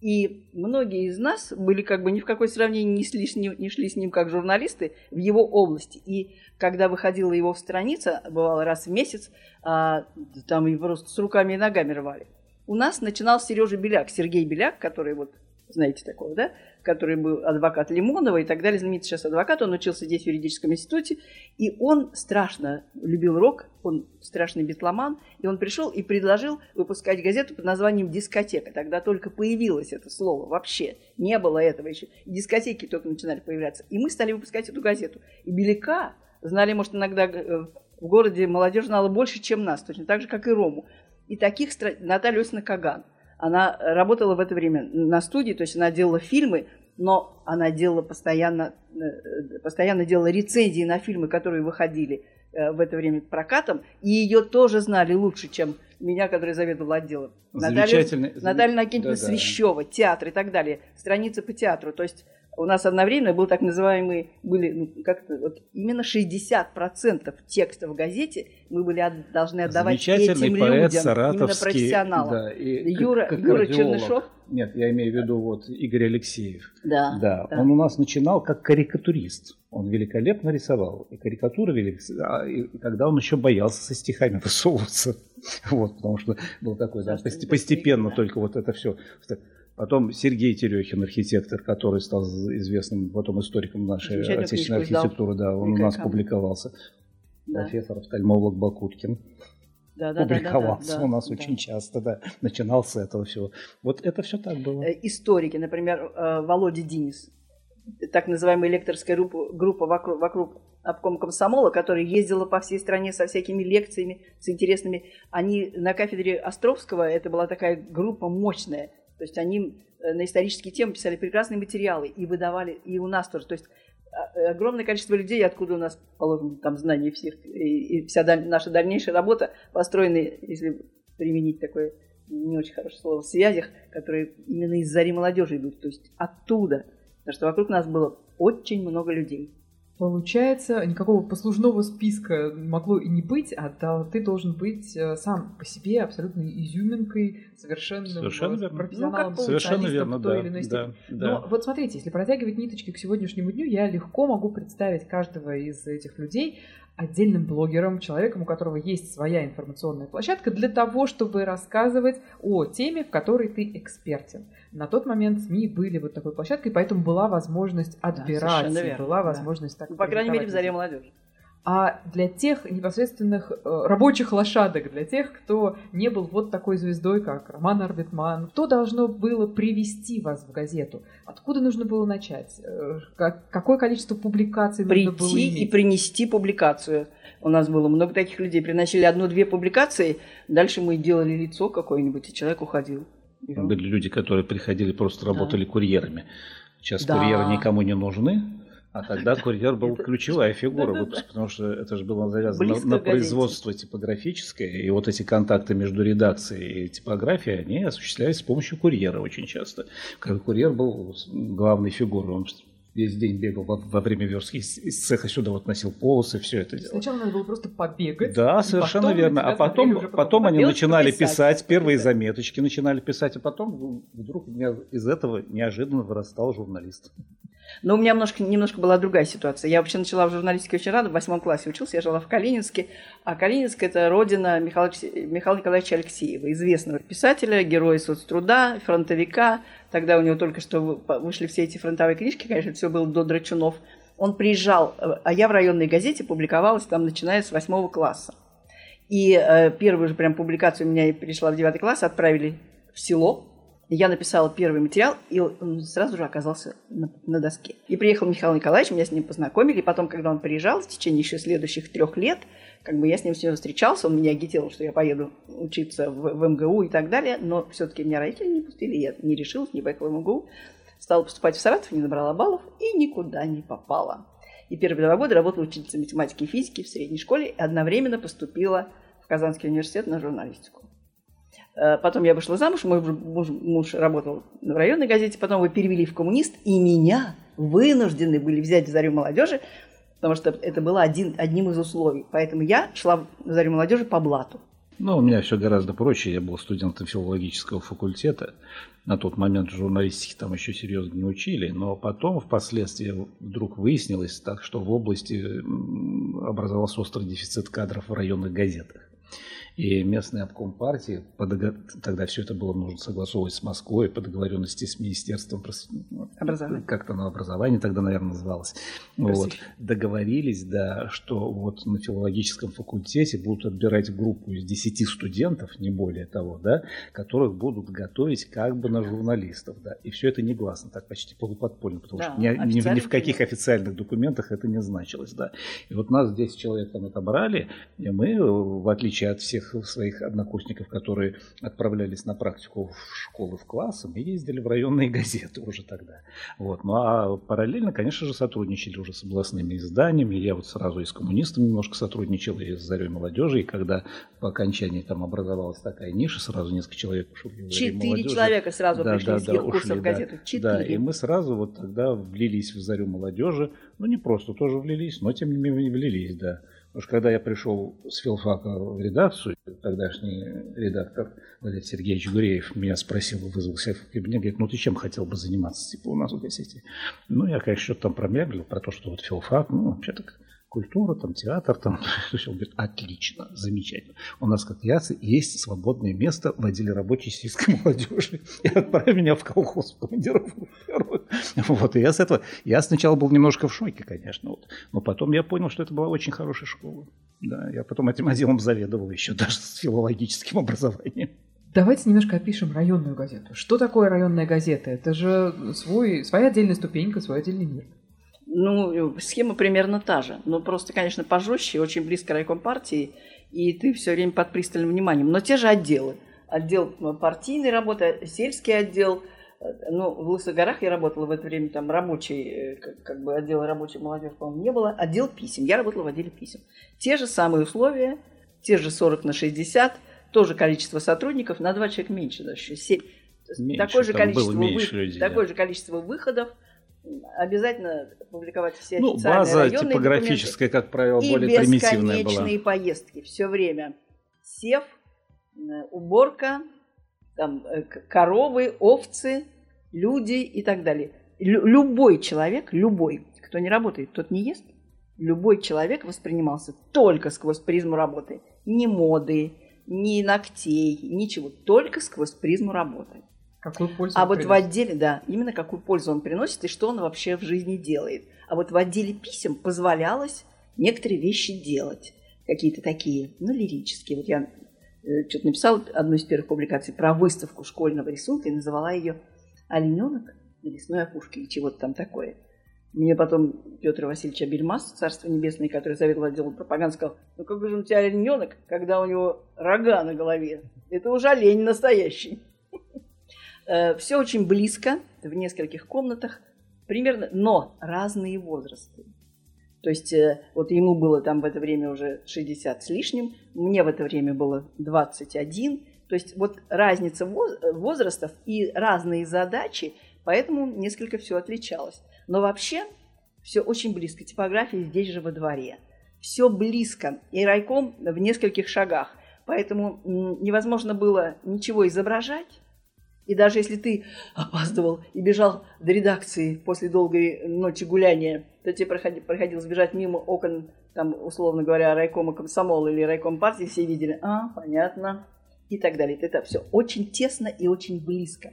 И многие из нас были как бы ни в какое сравнение не шли, с ним, не шли с ним как журналисты в его области. И когда выходила его страница, бывало раз в месяц, а, там и просто с руками и ногами рвали. У нас начинал Сережа Беляк, Сергей Беляк, который вот, знаете такого, да, который был адвокат Лимонова и так далее, знаменитый сейчас адвокат, он учился здесь в юридическом институте, и он страшно любил рок, он страшный битломан, и он пришел и предложил выпускать газету под названием «Дискотека». Тогда только появилось это слово вообще, не было этого еще. Дискотеки только начинали появляться. И мы стали выпускать эту газету. И Беляка знали, может, иногда э, в городе молодежь знала больше, чем нас, точно так же, как и Рому. И таких стра- Наталья Осина Каган. Она работала в это время на студии, то есть она делала фильмы, но она делала постоянно, э, постоянно делала рецензии на фильмы, которые выходили э, в это время прокатом, и ее тоже знали лучше, чем меня, который заведовал отделом. Наталья, Наталья Накинтьевна Да-да. Свящева, театр и так далее, страницы по театру. То есть у нас одновременно был так называемый, были, ну, как вот именно 60% текста в газете мы были от- должны отдавать Замечательный этим поэт людям, именно саратовский. профессионалам. да, и Юра, как- как Юра. Чернышов, Нет, я имею в виду вот Игорь Алексеев. да, Да, да. он у нас начинал как карикатурист. Он великолепно рисовал. И карикатуры вели, а, и, когда он еще боялся со стихами высовываться. Вот, потому что был такой, да, постепенно только вот это все. Потом Сергей Терехин, архитектор, который стал известным потом историком нашей Замечательную отечественной архитектуры, да, он у «Великая нас камня». публиковался. да. Профессор офтальмолог Бакуткин Да, да, да, да, да, публиковался да, у нас да. очень часто, да. Начинал с этого всего. Вот это все так было. Э, историки, например, э, Володя Динис, так называемая лекторская группа, группа вокруг, вокруг обкома комсомола, которая ездила по всей стране со всякими лекциями, с интересными. Они на кафедре Островского, это была такая группа мощная, то есть они э, на исторические темы писали прекрасные материалы и выдавали, и у нас тоже. То есть а, огромное количество людей, откуда у нас, положим, там знания всех, и, и вся даль- наша дальнейшая работа построена, если применить такое не очень хорошее слово, в связях, которые именно из зари молодежи идут, то есть оттуда. Потому что вокруг нас было очень много людей. Получается, никакого послужного списка могло и не быть, а да, ты должен быть э, сам по себе абсолютной изюминкой, совершенно, Совершенно верно. профессионалом, Ну, Совершенно верно, да. или иной да, да. Но вот смотрите, если протягивать ниточки к сегодняшнему дню, я легко могу представить каждого из этих людей отдельным блогером, человеком, у которого есть своя информационная площадка для того, чтобы рассказывать о теме, в которой ты экспертен. На тот момент СМИ были вот такой площадкой, поэтому была возможность отбирать, верно, была да. возможность так Ну, по крайней мере, в заре молодежи. А для тех непосредственных э, рабочих лошадок, для тех, кто не был вот такой звездой, как Роман Арбитман, что должно было привести вас в газету? Откуда нужно было начать? Э, как- какое количество публикаций нужно было Прийти и принести публикацию. У нас было много таких людей. Приносили одну-две публикации, дальше мы делали лицо какое-нибудь, и человек уходил. Были люди, которые приходили, просто Да. работали курьерами. Сейчас Да. курьеры никому не нужны, а тогда курьер был ключевая фигура выпуска, потому что это же было завязано на, производство типографическое, и вот эти контакты между редакцией и типографией, они осуществлялись с помощью курьера очень часто. Курьер был главной фигурой, он весь день бегал во, во время верстки из, цеха сюда вот носил полосы, все это делал. Сначала надо было просто побегать. Да, совершенно потом верно. А потом, потом они начинали писать, первые заметочки начинали писать, а потом вдруг у меня из этого неожиданно вырастал журналист. Но у меня немножко, немножко была другая ситуация. Я вообще начала в журналистике очень рано, в восьмом классе учился, я жила в Калининске. А Калининск – это родина Михаила, Михаила Николаевича Алексеева, известного писателя, героя соцтруда, фронтовика. Тогда у него только что вы- вышли все эти фронтовые книжки, конечно, все было до Драчунов. Он приезжал, э, а я в районной газете публиковалась там, начиная с восьмого класса. И э, первую же прям публикацию у меня пришла в девятый класс, отправили в село, Я написала первый материал, и он сразу же оказался на, на доске. И приехал Михаил Николаевич, меня с ним познакомили. И потом, когда он приезжал, в течение еще следующих трех лет, как бы я с ним все встречался, он меня агитировал, что я поеду учиться в, в МГУ и так далее. Но все-таки меня родители не пустили, я не решилась, не поехала в МГУ. Стала поступать в Саратов, не набрала баллов и никуда не попала. И первые два года работала учительницей математики и физики в средней школе и одновременно поступила в Казанский университет на журналистику. Э, потом я вышла замуж, мой муж, муж работал в районной газете, потом его перевели в коммунист, и меня вынуждены были взять в «Зарю молодежи», потому что это было один, одним из условий. Поэтому я шла в «Зарю молодежи» по блату. Ну, у меня все гораздо проще. Я был студентом филологического факультета. На тот момент журналистики там еще серьезно не учили. Но потом, впоследствии, вдруг выяснилось так, что в области образовался острый дефицит кадров в районных газетах. И местный обком партии, тогда все это было нужно согласовывать с Москвой по договоренности с Министерством образования. Как-то на образование тогда, наверное, называлось. Вот. Договорились, да, что вот на филологическом факультете будут отбирать группу из 10 студентов, не более того, да, которых будут готовить как бы на журналистов. Да. И все это негласно, так почти полуподпольно, потому да, что ни, ни, ни в каких официальных документах это не значилось. Да. И вот нас 10 человек там отобрали, и мы, в отличие от всех всех своих однокурсников, которые отправлялись на практику в школы, в классы, мы ездили в районные газеты уже тогда. Вот. Ну а параллельно, конечно же, сотрудничали уже с областными изданиями. Я вот сразу и с коммунистами немножко сотрудничал, и с Зарей молодежи. И когда по окончании там образовалась такая ниша, сразу несколько человек ушли в Четыре человека сразу да, пришли да, из да, курсов газеты. Четыре. Да, и мы сразу вот тогда влились в Зарю молодежи. Ну, не просто тоже влились, но тем не менее влились, да. Что когда я пришел с филфака в редакцию, тогдашний редактор Валерий Сергеевич Гуреев меня спросил, вызвался в кабинет, говорит, ну ты чем хотел бы заниматься, типа, у нас в газете? Ну, я, конечно, что-то там промеглил про то, что вот филфак, ну, вообще так культура, там, театр, там, он говорит, отлично, замечательно. У нас, как ясно, есть свободное место в отделе рабочей сельской молодежи. И отправили меня в колхоз в командировку. Вот, и я с этого, я сначала был немножко в шоке, конечно, вот, но потом я понял, что это была очень хорошая школа. Да, я потом этим отделом заведовал еще даже с филологическим образованием. Давайте немножко опишем районную газету. Что такое районная газета? Это же свой, своя отдельная ступенька, свой отдельный мир. Ну, схема примерно та же. Но просто, конечно, пожестче, очень близко райком партии, и ты все время под пристальным вниманием. Но те же отделы. Отдел партийной работы, сельский отдел. Ну, в Лысых горах я работала в это время, там рабочий, как, как бы отдел рабочей молодежи, по-моему, не было. Отдел писем. Я работала в отделе писем. Те же самые условия, те же 40 на 60, тоже количество сотрудников, на два человека меньше даже, 7. Меньше, такое, же количество, вы... людей, такое да. же количество выходов – обязательно публиковать все ну, официальные база типографическая, как правило, и более примитивная была. бесконечные поездки все время. Сев, э, уборка, там, э, коровы, овцы, люди и так далее. Лю- любой человек, любой, кто не работает, тот не ест. Любой человек воспринимался только сквозь призму работы. Ни моды, ни ногтей, ничего. Только сквозь призму работы. Какую пользу а вот приносит? в отделе, да, именно какую пользу он приносит и что он вообще в жизни делает. А вот в отделе писем позволялось некоторые вещи делать. Какие-то такие, ну, лирические. Вот я э, что-то написала одну из первых публикаций про выставку школьного рисунка и называла ее «Олененок на лесной опушке» или чего-то там такое. Мне потом Петр Васильевич Абельмас, Царство Небесное, который заведовал отделом пропаганды, сказал, ну как же у тебя олененок, когда у него рога на голове? Это уже олень настоящий. Э, Все очень близко, в нескольких комнатах, примерно, но разные возрасты. То есть э, вот ему было там в это время уже 60 с лишним, мне в это время было 21. То есть вот разница возрастов и разные задачи, поэтому несколько все отличалось. Но вообще все очень близко. Типография здесь же во дворе. Все близко. И райком в нескольких шагах. Поэтому невозможно было ничего изображать и даже если ты опаздывал и бежал до редакции после долгой ночи гуляния, то тебе проходилось проходил бежать мимо окон, там, условно говоря, райкома комсомола или райком партии, все видели, а, понятно, и так далее. Это все очень тесно и очень близко.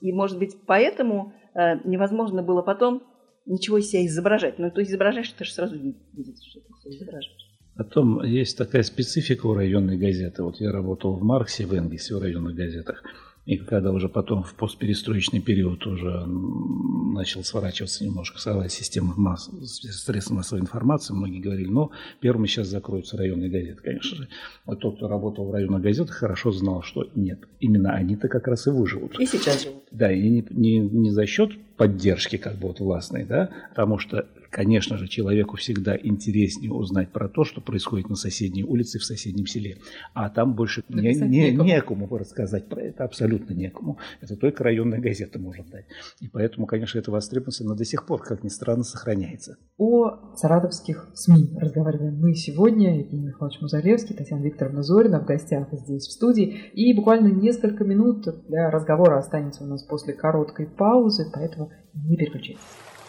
И, может быть, поэтому э, невозможно было потом ничего из себя изображать. Но то изображаешь, ты же сразу видишь, что ты изображаешь. Потом есть такая специфика у районной газеты. Вот я работал в Марксе, в Энгельсе, в районных газетах. И когда уже потом в постперестроечный период уже начал сворачиваться немножко система масс, средств массовой информации, многие говорили, но первыми сейчас закроются районные газеты, конечно же. Вот тот, кто работал в районных газетах, хорошо знал, что нет, именно они-то как раз и выживут. И сейчас живут. Да, и не, не, не за счет поддержки как бы вот властной, да, потому что Конечно же, человеку всегда интереснее узнать про то, что происходит на соседней улице, в соседнем селе. А там больше не, не, некому рассказать про это, абсолютно некому. Это только районная газета может дать. И поэтому, конечно, эта востребованность, она до сих пор, как ни странно, сохраняется. О саратовских СМИ разговариваем мы сегодня. Евгений Михайлович Музалевский, Татьяна Викторовна Зорина в гостях здесь, в студии. И буквально несколько минут для разговора останется у нас после короткой паузы, поэтому не переключайтесь.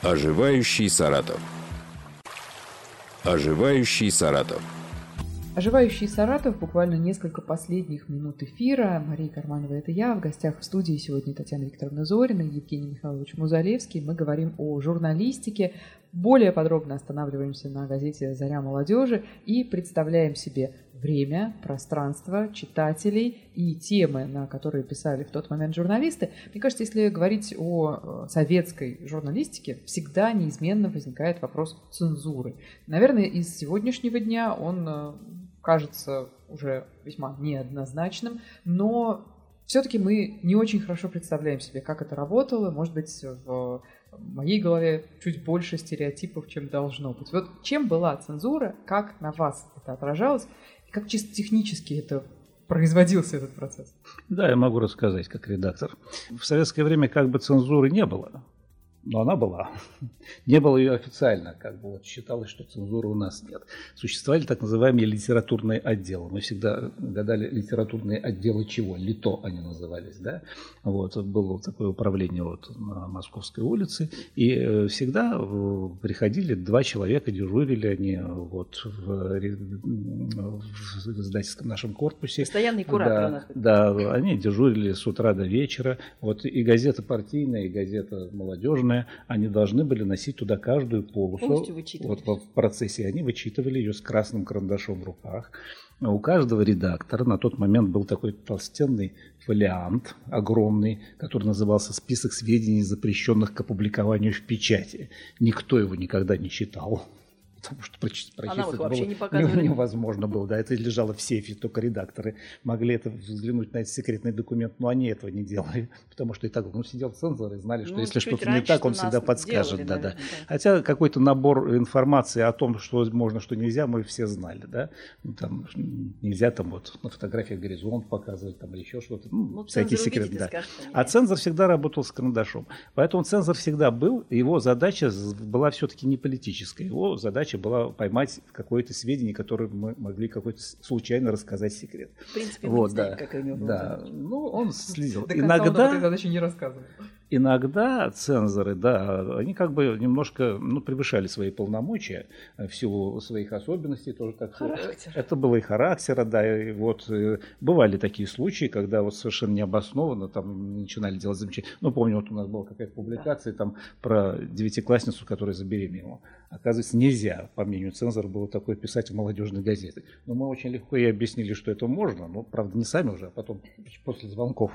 Оживающий Саратов. Оживающий Саратов. Оживающий Саратов, буквально несколько последних минут эфира. Мария Карманова, это я. В гостях в студии сегодня Татьяна Викторовна Зорина, Евгений Михайлович Музалевский. Мы говорим о журналистике. Более подробно останавливаемся на газете «Заря молодежи» и представляем себе время, пространство, читателей и темы, на которые писали в тот момент журналисты. Мне кажется, если говорить о э, советской журналистике, всегда неизменно возникает вопрос цензуры. Наверное, из сегодняшнего дня он э, кажется уже весьма неоднозначным, но все-таки мы не очень хорошо представляем себе, как это работало. Может быть, в моей голове чуть больше стереотипов, чем должно быть. Вот чем была цензура, как на вас это отражалось, как чисто технически это производился этот процесс? Да, я могу рассказать как редактор. В советское время как бы цензуры не было но она была. Не было ее официально, как бы вот считалось, что цензуры у нас нет. Существовали так называемые литературные отделы. Мы всегда гадали литературные отделы чего? Лито они назывались, да? Вот, было такое управление вот на Московской улице, и э, всегда э, приходили два человека, дежурили они вот в, в издательском нашем корпусе. Постоянный куратор да. Да, они дежурили с утра до вечера. Вот и газета партийная, и газета молодежная сложная, они должны были носить туда каждую полосу. Вот в процессе они вычитывали ее с красным карандашом в руках. У каждого редактора на тот момент был такой толстенный фолиант огромный, который назывался «Список сведений, запрещенных к опубликованию в печати». Никто его никогда не читал потому что прочитать, прочитать было вообще не невозможно было. Да, это лежало в сейфе, только редакторы могли это взглянуть на этот секретный документ, но они этого не делали, потому что и так ну, сидел цензор и знали, что ну, если что-то не так, он всегда подскажет. Делали, да, наверное, да. Да. Хотя какой-то набор информации о том, что можно, что нельзя, мы все знали. Да? Ну, там, нельзя там вот на фотографиях горизонт показывать там, или еще что-то. Ну, ну, всякие секреты. Да. А цензор всегда работал с карандашом. Поэтому цензор всегда был, его задача была все-таки не политическая. Его задача задача была поймать какое-то сведение, которое мы могли какой-то случайно рассказать секрет. В принципе, вот, мы да, как у него Да, ну, он следил. До Иногда... он задачу не рассказывал иногда цензоры, да, они как бы немножко ну, превышали свои полномочия в силу своих особенностей. Тоже как Характер. Это было и характера, да. И вот э, бывали такие случаи, когда вот совершенно необоснованно там начинали делать замечания. Ну, помню, вот у нас была какая-то публикация да. там про девятиклассницу, которая забеременела. Оказывается, нельзя, по мнению цензора, было такое писать в молодежной газете. Но мы очень легко ей объяснили, что это можно. Ну, правда, не сами уже, а потом после звонков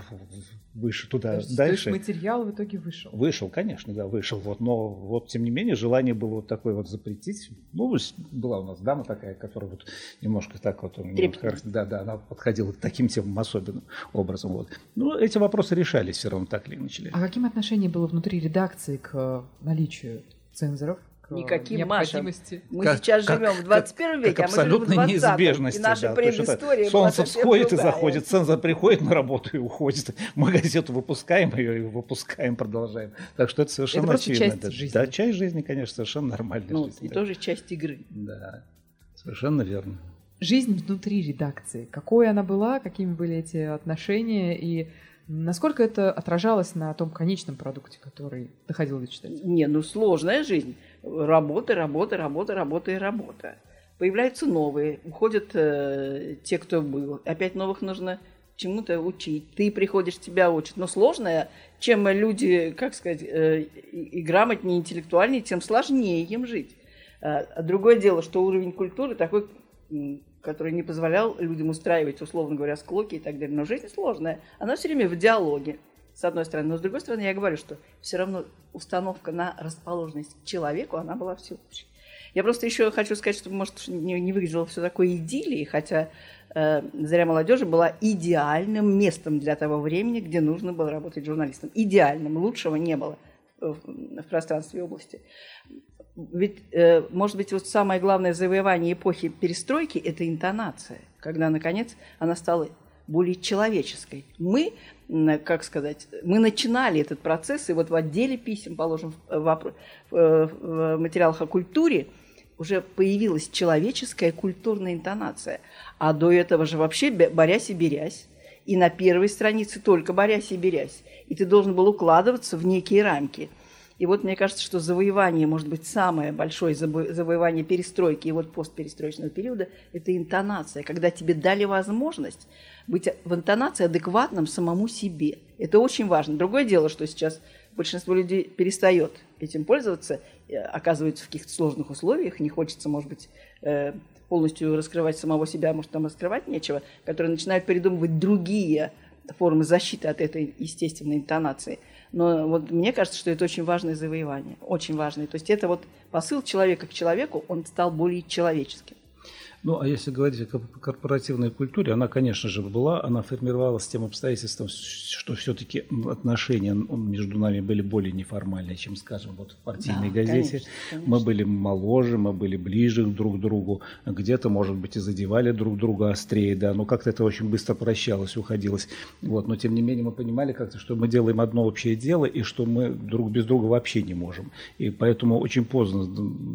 выше туда, дальше. То есть материал в итоге вышел? Вышел, конечно, да, вышел. Вот, но вот, тем не менее, желание было вот такое вот запретить. Ну, была у нас дама такая, которая вот немножко так вот... Да, да, она подходила к таким темам особенным образом. Вот. Ну, эти вопросы решались все равно так или иначе. А каким отношение было внутри редакции к наличию цензоров? Никаким, Маша. Мы как, сейчас как, живем в 21 веке, как а мы живем в 20 неизбежности. И наша да, предыстория Солнце всходит и заходит, цензор приходит на работу и уходит. Мы газету выпускаем ее и выпускаем, продолжаем. Так что это совершенно это очевидно. часть жизни. Да, часть жизни, конечно, совершенно нормальная ну, жизнь. И да. тоже часть игры. Да, совершенно верно. Жизнь внутри редакции. Какой она была, какими были эти отношения и Насколько это отражалось на том конечном продукте, который доходил до читателя? Не, ну сложная жизнь. Работа, работа, работа, работа и работа. Появляются новые, уходят э, те, кто был. Опять новых нужно чему-то учить. Ты приходишь, тебя учат. Но сложное, чем люди, как сказать, э, и грамотнее, интеллектуальнее, тем сложнее им жить. А другое дело, что уровень культуры такой, который не позволял людям устраивать, условно говоря, склоки и так далее. Но жизнь сложная, она все время в диалоге, с одной стороны. Но с другой стороны, я говорю, что все равно установка на расположенность к человеку, она была всеобщей. Я просто еще хочу сказать, что, может, не, не выглядело все такое идиллией, хотя э, «Заря молодежи» была идеальным местом для того времени, где нужно было работать журналистом. Идеальным, лучшего не было в, в пространстве области. Ведь, э, может быть, вот самое главное завоевание эпохи перестройки – это интонация, когда, наконец, она стала более человеческой. Мы, как сказать, мы начинали этот процесс, и вот в отделе писем, положим, в, в, в материалах о культуре – уже появилась человеческая культурная интонация. А до этого же вообще борясь и берясь. И на первой странице только борясь и берясь. И ты должен был укладываться в некие рамки. И вот мне кажется, что завоевание, может быть, самое большое завоевание перестройки и вот постперестроечного периода – это интонация, когда тебе дали возможность быть в интонации адекватным самому себе. Это очень важно. Другое дело, что сейчас большинство людей перестает этим пользоваться, э, оказывается в каких-то сложных условиях, не хочется, может быть, э, полностью раскрывать самого себя, может, там раскрывать нечего, которые начинают придумывать другие формы защиты от этой естественной интонации. Но вот мне кажется, что это очень важное завоевание, очень важное. То есть это вот посыл человека к человеку, он стал более человеческим. Ну, а если говорить о корпоративной культуре, она, конечно же, была, она формировалась тем обстоятельством, что все-таки отношения между нами были более неформальные, чем, скажем, вот в партийной да, газете. Конечно, конечно. Мы были моложе, мы были ближе друг к другу, где-то, может быть, и задевали друг друга острее, да, но как-то это очень быстро прощалось, уходилось. Вот, но, тем не менее, мы понимали как-то, что мы делаем одно общее дело, и что мы друг без друга вообще не можем. И поэтому очень поздно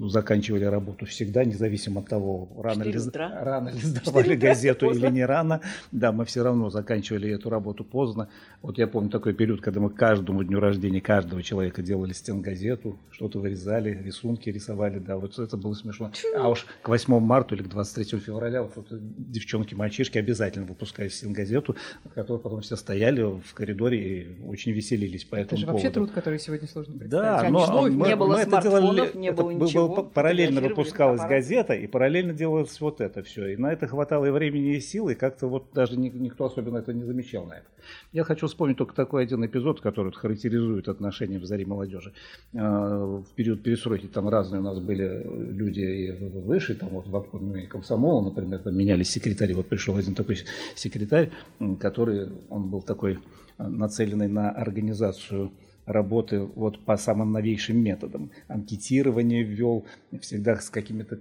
заканчивали работу всегда, независимо от того, рано или утра. рано ли сдавали газету или не рано. Да, мы все равно заканчивали эту работу поздно. Вот я помню такой период, когда мы каждому дню рождения каждого человека делали стенгазету, что-то вырезали, рисунки рисовали, да, вот это было смешно. А уж к 8 марта или к 23 февраля вот, девчонки, мальчишки обязательно выпускали стенгазету, которую потом все стояли в коридоре и очень веселились по этому Это же поводу. вообще труд, который сегодня сложно представить. Да, но мы, не было мы это делали, не было это ничего. Было, параллельно выпускалась газета и параллельно делалось вот это все. И на это хватало и времени, и сил, и как-то вот даже никто особенно это не замечал на это. Я хочу вспомнить только такой один эпизод, который характеризует отношения в заре молодежи. А, в период перестройки там разные у нас были люди и выше, там вот в обкоме комсомола, например, там менялись секретари. Вот пришел один такой секретарь, который, он был такой а, нацеленный на организацию работы вот по самым новейшим методам. Анкетирование ввел, всегда с какими-то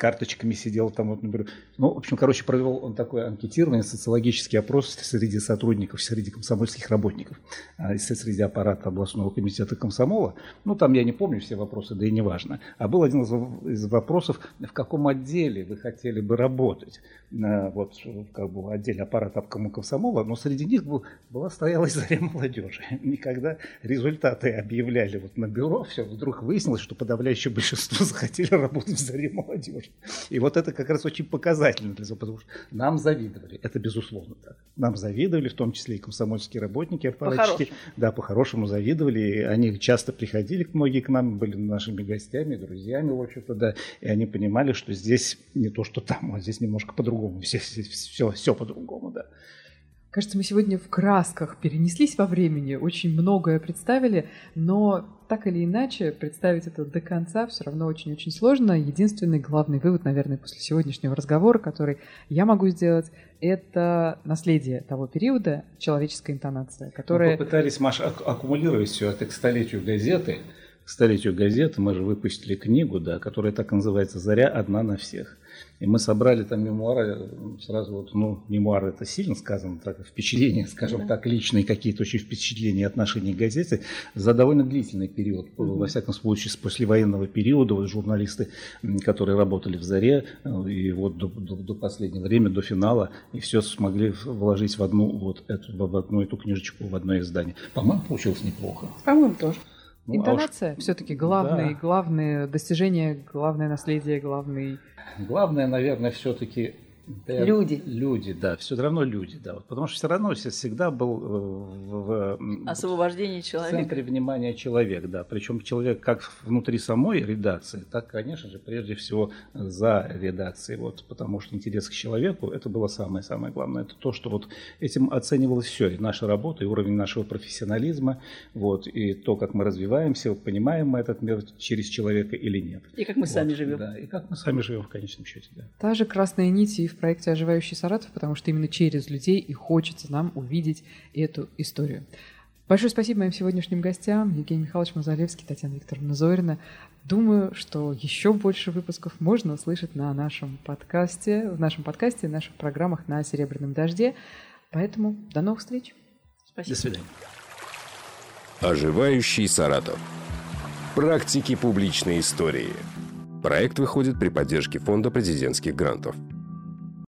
карточками сидел там, вот, например. Ну, в общем, короче, провел он такой анкетирование, социологический опрос среди сотрудников, среди комсомольских работников, а, среди аппарата областного комитета комсомола. Ну, там я не помню все вопросы, да и не важно. А был один из вопросов, в каком отделе вы хотели бы работать. Вот, как бы отделе аппарата обкома комсомола, но среди них был, была стоялась заря молодежи. И когда результаты объявляли вот на бюро, все, вдруг выяснилось, что подавляющее большинство захотели работать в заре молодежи. И вот это как раз очень показательно для потому что нам завидовали. Это безусловно так. Нам завидовали, в том числе и комсомольские работники, аппаратчики. По да, по-хорошему завидовали. И они часто приходили, многие к нам были нашими гостями, друзьями, в общем-то, да. И они понимали, что здесь не то, что там, а здесь немножко по-другому. Все, все, все, все по-другому, да. Кажется, мы сегодня в красках перенеслись во времени, очень многое представили, но так или иначе представить это до конца все равно очень-очень сложно. Единственный главный вывод, наверное, после сегодняшнего разговора, который я могу сделать, это наследие того периода, человеческая интонация, которая... Мы попытались, Маша, аккумулировать все это к столетию газеты. К столетию газеты мы же выпустили книгу, да, которая так называется «Заря одна на всех». И мы собрали там мемуары, сразу вот, ну, мемуары это сильно сказано, так, впечатления, скажем так, личные какие-то очень впечатления и отношения к газете за довольно длительный период. Mm-hmm. Во всяком случае, с послевоенного периода вот, журналисты, которые работали в «Заре», э, и вот до, до, до последнего времени, до финала, и все смогли вложить в одну, вот эту, в одну эту книжечку, в одно издание. По-моему, получилось неплохо. По-моему, тоже. Ну, Интонация а уж... все-таки главное, да. главное достижение, главное наследие, главный Главное, наверное, все-таки Да, люди. Люди, да, все равно люди, да. Вот, потому что все равно всегда был в, в освобождении человека. В центре внимания человек, да. Причем человек как внутри самой редакции, так, конечно же, прежде всего за редакцией. Вот, потому что интерес к человеку это было самое-самое главное. Это то, что вот этим оценивалось все. И наша работа, и уровень нашего профессионализма, вот, и то, как мы развиваемся, понимаем мы этот мир через человека или нет. И как мы вот, сами живем. Да, и как мы сами живем в конечном счете, да. Та же красная нить и в проекте «Оживающий Саратов», потому что именно через людей и хочется нам увидеть эту историю. Большое спасибо моим сегодняшним гостям, Евгений Михайлович Мазалевский, Татьяна Викторовна Зорина. Думаю, что еще больше выпусков можно услышать на нашем подкасте, в нашем подкасте, в наших программах на «Серебряном дожде». Поэтому до новых встреч. Спасибо. До свидания. Оживающий Саратов. Практики публичной истории. Проект выходит при поддержке Фонда президентских грантов.